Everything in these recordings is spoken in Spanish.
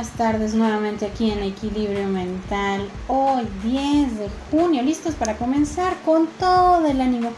buenas tardes nuevamente aquí en Equilibrio Mental. Hoy 10 de junio, listos para comenzar con todo el ánimo.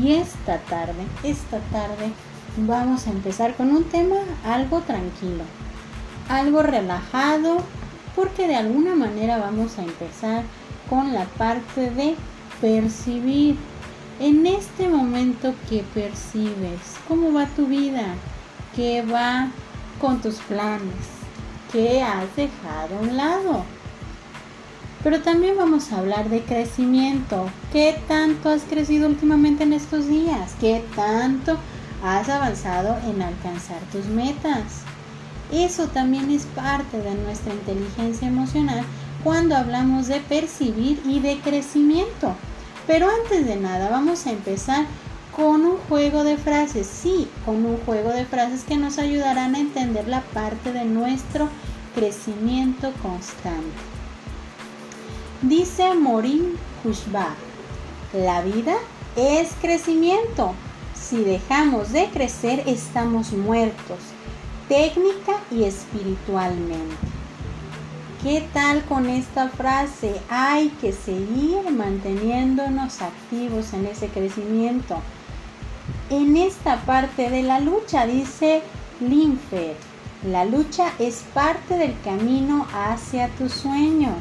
Y esta tarde, esta tarde vamos a empezar con un tema algo tranquilo, algo relajado, porque de alguna manera vamos a empezar con la parte de percibir. En este momento que percibes, ¿cómo va tu vida? ¿Qué va con tus planes? Que has dejado a un lado. Pero también vamos a hablar de crecimiento. ¿Qué tanto has crecido últimamente en estos días? ¿Qué tanto has avanzado en alcanzar tus metas? Eso también es parte de nuestra inteligencia emocional cuando hablamos de percibir y de crecimiento. Pero antes de nada vamos a empezar con un juego de frases, sí, con un juego de frases que nos ayudarán a entender la parte de nuestro crecimiento constante. Dice Morin Kushba, la vida es crecimiento. Si dejamos de crecer estamos muertos, técnica y espiritualmente. ¿Qué tal con esta frase? Hay que seguir manteniéndonos activos en ese crecimiento. En esta parte de la lucha dice Linfer, la lucha es parte del camino hacia tus sueños.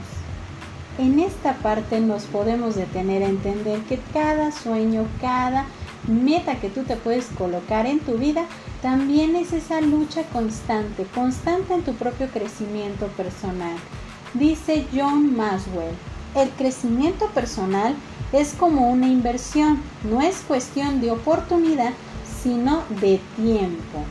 En esta parte nos podemos detener a entender que cada sueño, cada meta que tú te puedes colocar en tu vida, también es esa lucha constante, constante en tu propio crecimiento personal. Dice John Maswell, el crecimiento personal es como una inversión, no es cuestión de oportunidad, sino de tiempo.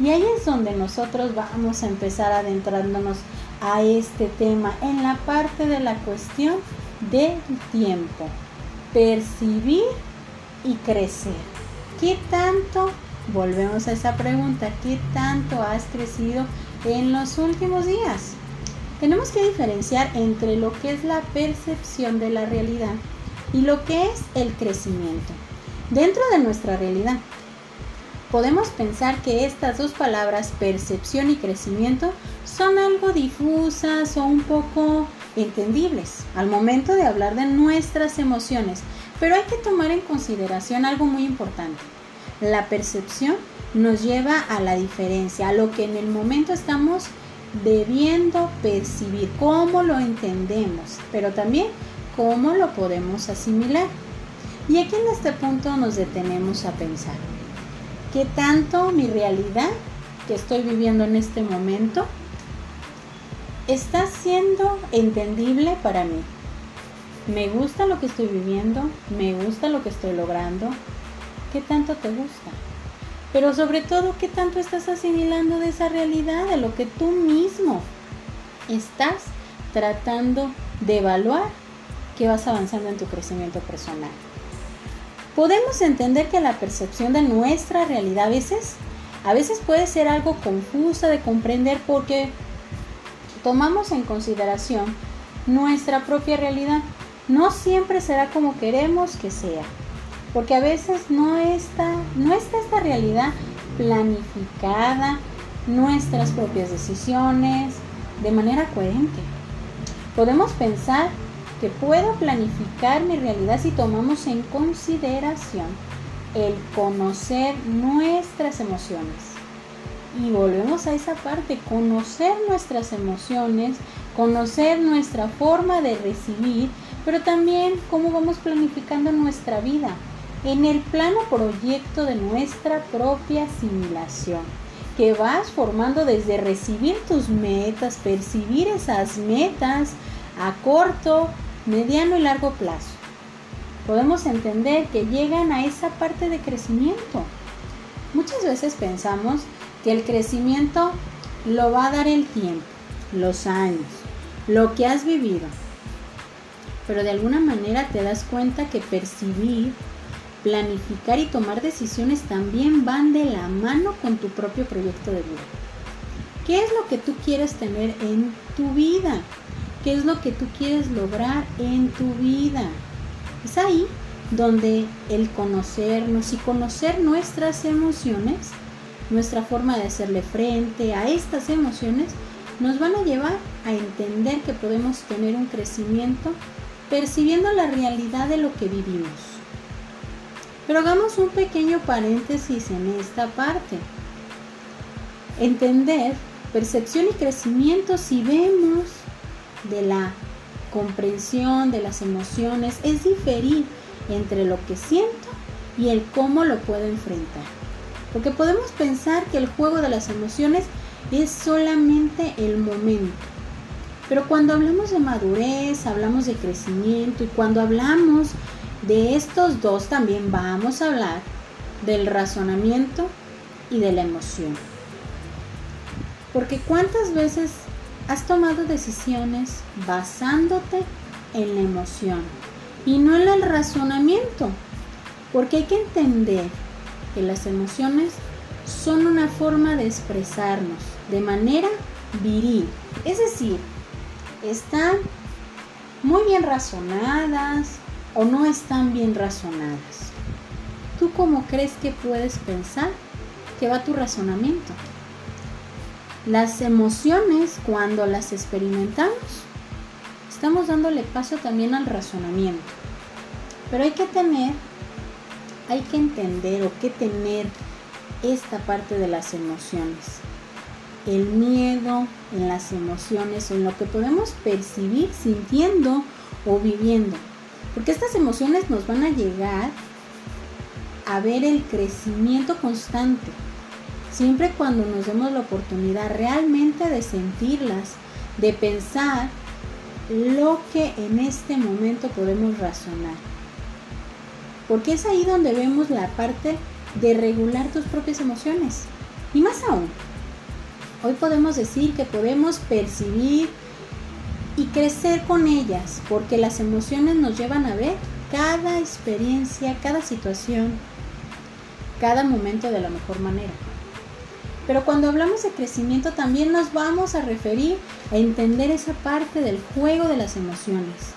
Y ahí es donde nosotros vamos a empezar adentrándonos a este tema en la parte de la cuestión del tiempo. Percibir y crecer. ¿Qué tanto, volvemos a esa pregunta, qué tanto has crecido en los últimos días? Tenemos que diferenciar entre lo que es la percepción de la realidad y lo que es el crecimiento. Dentro de nuestra realidad podemos pensar que estas dos palabras, percepción y crecimiento, son algo difusas o un poco entendibles al momento de hablar de nuestras emociones, pero hay que tomar en consideración algo muy importante. La percepción nos lleva a la diferencia, a lo que en el momento estamos debiendo percibir, cómo lo entendemos, pero también cómo lo podemos asimilar. Y aquí en este punto nos detenemos a pensar. ¿Qué tanto mi realidad que estoy viviendo en este momento está siendo entendible para mí? ¿Me gusta lo que estoy viviendo? ¿Me gusta lo que estoy logrando? ¿Qué tanto te gusta? Pero sobre todo, ¿qué tanto estás asimilando de esa realidad, de lo que tú mismo estás tratando de evaluar que vas avanzando en tu crecimiento personal? podemos entender que la percepción de nuestra realidad a veces, a veces puede ser algo confusa de comprender porque tomamos en consideración nuestra propia realidad. No siempre será como queremos que sea, porque a veces no está, no está esta realidad planificada, nuestras propias decisiones, de manera coherente. Podemos pensar que puedo planificar mi realidad si tomamos en consideración el conocer nuestras emociones. Y volvemos a esa parte, conocer nuestras emociones, conocer nuestra forma de recibir, pero también cómo vamos planificando nuestra vida en el plano proyecto de nuestra propia asimilación, que vas formando desde recibir tus metas, percibir esas metas a corto, mediano y largo plazo. Podemos entender que llegan a esa parte de crecimiento. Muchas veces pensamos que el crecimiento lo va a dar el tiempo, los años, lo que has vivido. Pero de alguna manera te das cuenta que percibir, planificar y tomar decisiones también van de la mano con tu propio proyecto de vida. ¿Qué es lo que tú quieres tener en tu vida? Qué es lo que tú quieres lograr en tu vida. Es ahí donde el conocernos y conocer nuestras emociones, nuestra forma de hacerle frente a estas emociones, nos van a llevar a entender que podemos tener un crecimiento percibiendo la realidad de lo que vivimos. Pero hagamos un pequeño paréntesis en esta parte. Entender percepción y crecimiento si vemos de la comprensión de las emociones es diferir entre lo que siento y el cómo lo puedo enfrentar. Porque podemos pensar que el juego de las emociones es solamente el momento. Pero cuando hablamos de madurez, hablamos de crecimiento y cuando hablamos de estos dos también vamos a hablar del razonamiento y de la emoción. Porque cuántas veces has tomado decisiones basándote en la emoción y no en el razonamiento. Porque hay que entender que las emociones son una forma de expresarnos de manera viril. Es decir, están muy bien razonadas o no están bien razonadas. ¿Tú cómo crees que puedes pensar que va tu razonamiento? Las emociones, cuando las experimentamos, estamos dándole paso también al razonamiento. Pero hay que tener, hay que entender o que tener esta parte de las emociones. El miedo en las emociones, en lo que podemos percibir sintiendo o viviendo. Porque estas emociones nos van a llegar a ver el crecimiento constante siempre cuando nos demos la oportunidad realmente de sentirlas, de pensar lo que en este momento podemos razonar. Porque es ahí donde vemos la parte de regular tus propias emociones. Y más aún, hoy podemos decir que podemos percibir y crecer con ellas, porque las emociones nos llevan a ver cada experiencia, cada situación, cada momento de la mejor manera. Pero cuando hablamos de crecimiento también nos vamos a referir a entender esa parte del juego de las emociones.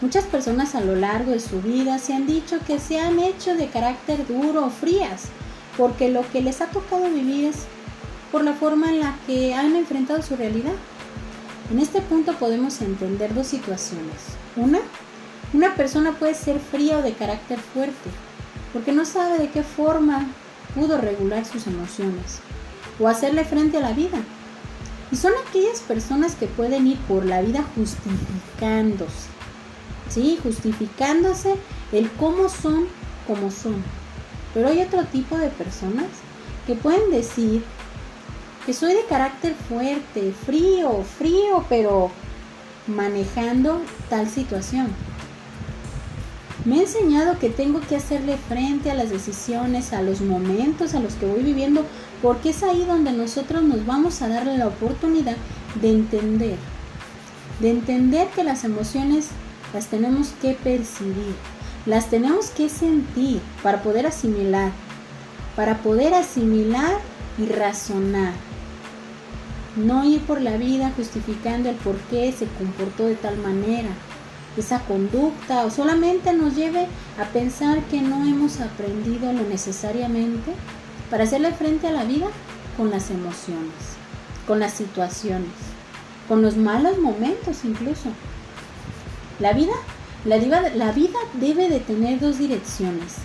Muchas personas a lo largo de su vida se han dicho que se han hecho de carácter duro o frías, porque lo que les ha tocado vivir es por la forma en la que han enfrentado su realidad. En este punto podemos entender dos situaciones. Una, una persona puede ser fría o de carácter fuerte, porque no sabe de qué forma pudo regular sus emociones o hacerle frente a la vida. Y son aquellas personas que pueden ir por la vida justificándose. Sí, justificándose el cómo son como son. Pero hay otro tipo de personas que pueden decir que soy de carácter fuerte, frío, frío, pero manejando tal situación. Me ha enseñado que tengo que hacerle frente a las decisiones, a los momentos a los que voy viviendo, porque es ahí donde nosotros nos vamos a darle la oportunidad de entender, de entender que las emociones las tenemos que percibir, las tenemos que sentir para poder asimilar, para poder asimilar y razonar. No ir por la vida justificando el por qué se comportó de tal manera, esa conducta o solamente nos lleve a pensar que no hemos aprendido lo necesariamente para hacerle frente a la vida con las emociones, con las situaciones, con los malos momentos incluso. La vida, la, la vida debe de tener dos direcciones,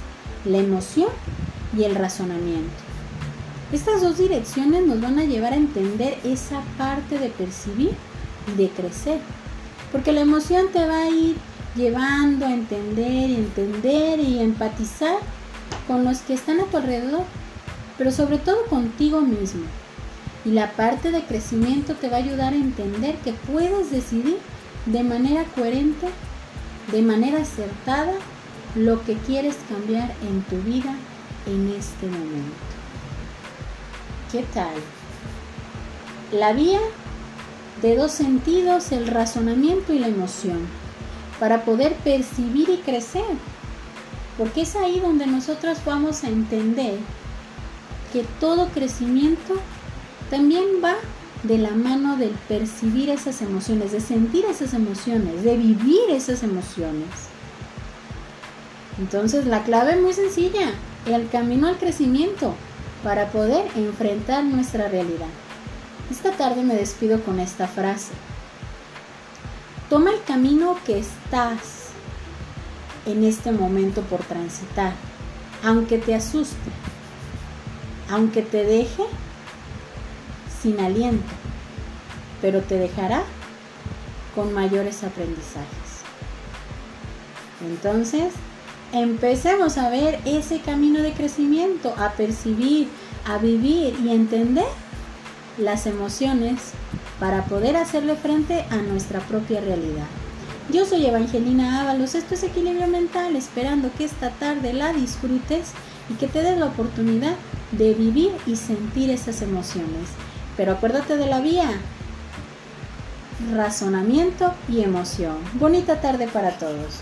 la emoción y el razonamiento. Estas dos direcciones nos van a llevar a entender esa parte de percibir y de crecer porque la emoción te va a ir llevando a entender y entender y empatizar con los que están a tu alrededor, pero sobre todo contigo mismo. Y la parte de crecimiento te va a ayudar a entender que puedes decidir de manera coherente, de manera acertada, lo que quieres cambiar en tu vida en este momento. ¿Qué tal? La vía de dos sentidos, el razonamiento y la emoción, para poder percibir y crecer. Porque es ahí donde nosotros vamos a entender que todo crecimiento también va de la mano del percibir esas emociones, de sentir esas emociones, de vivir esas emociones. Entonces la clave es muy sencilla, el camino al crecimiento para poder enfrentar nuestra realidad. Esta tarde me despido con esta frase. Toma el camino que estás en este momento por transitar, aunque te asuste, aunque te deje sin aliento, pero te dejará con mayores aprendizajes. Entonces, empecemos a ver ese camino de crecimiento, a percibir, a vivir y entender las emociones para poder hacerle frente a nuestra propia realidad. Yo soy Evangelina Ábalos, esto es Equilibrio Mental, esperando que esta tarde la disfrutes y que te des la oportunidad de vivir y sentir esas emociones. Pero acuérdate de la vía, razonamiento y emoción. Bonita tarde para todos.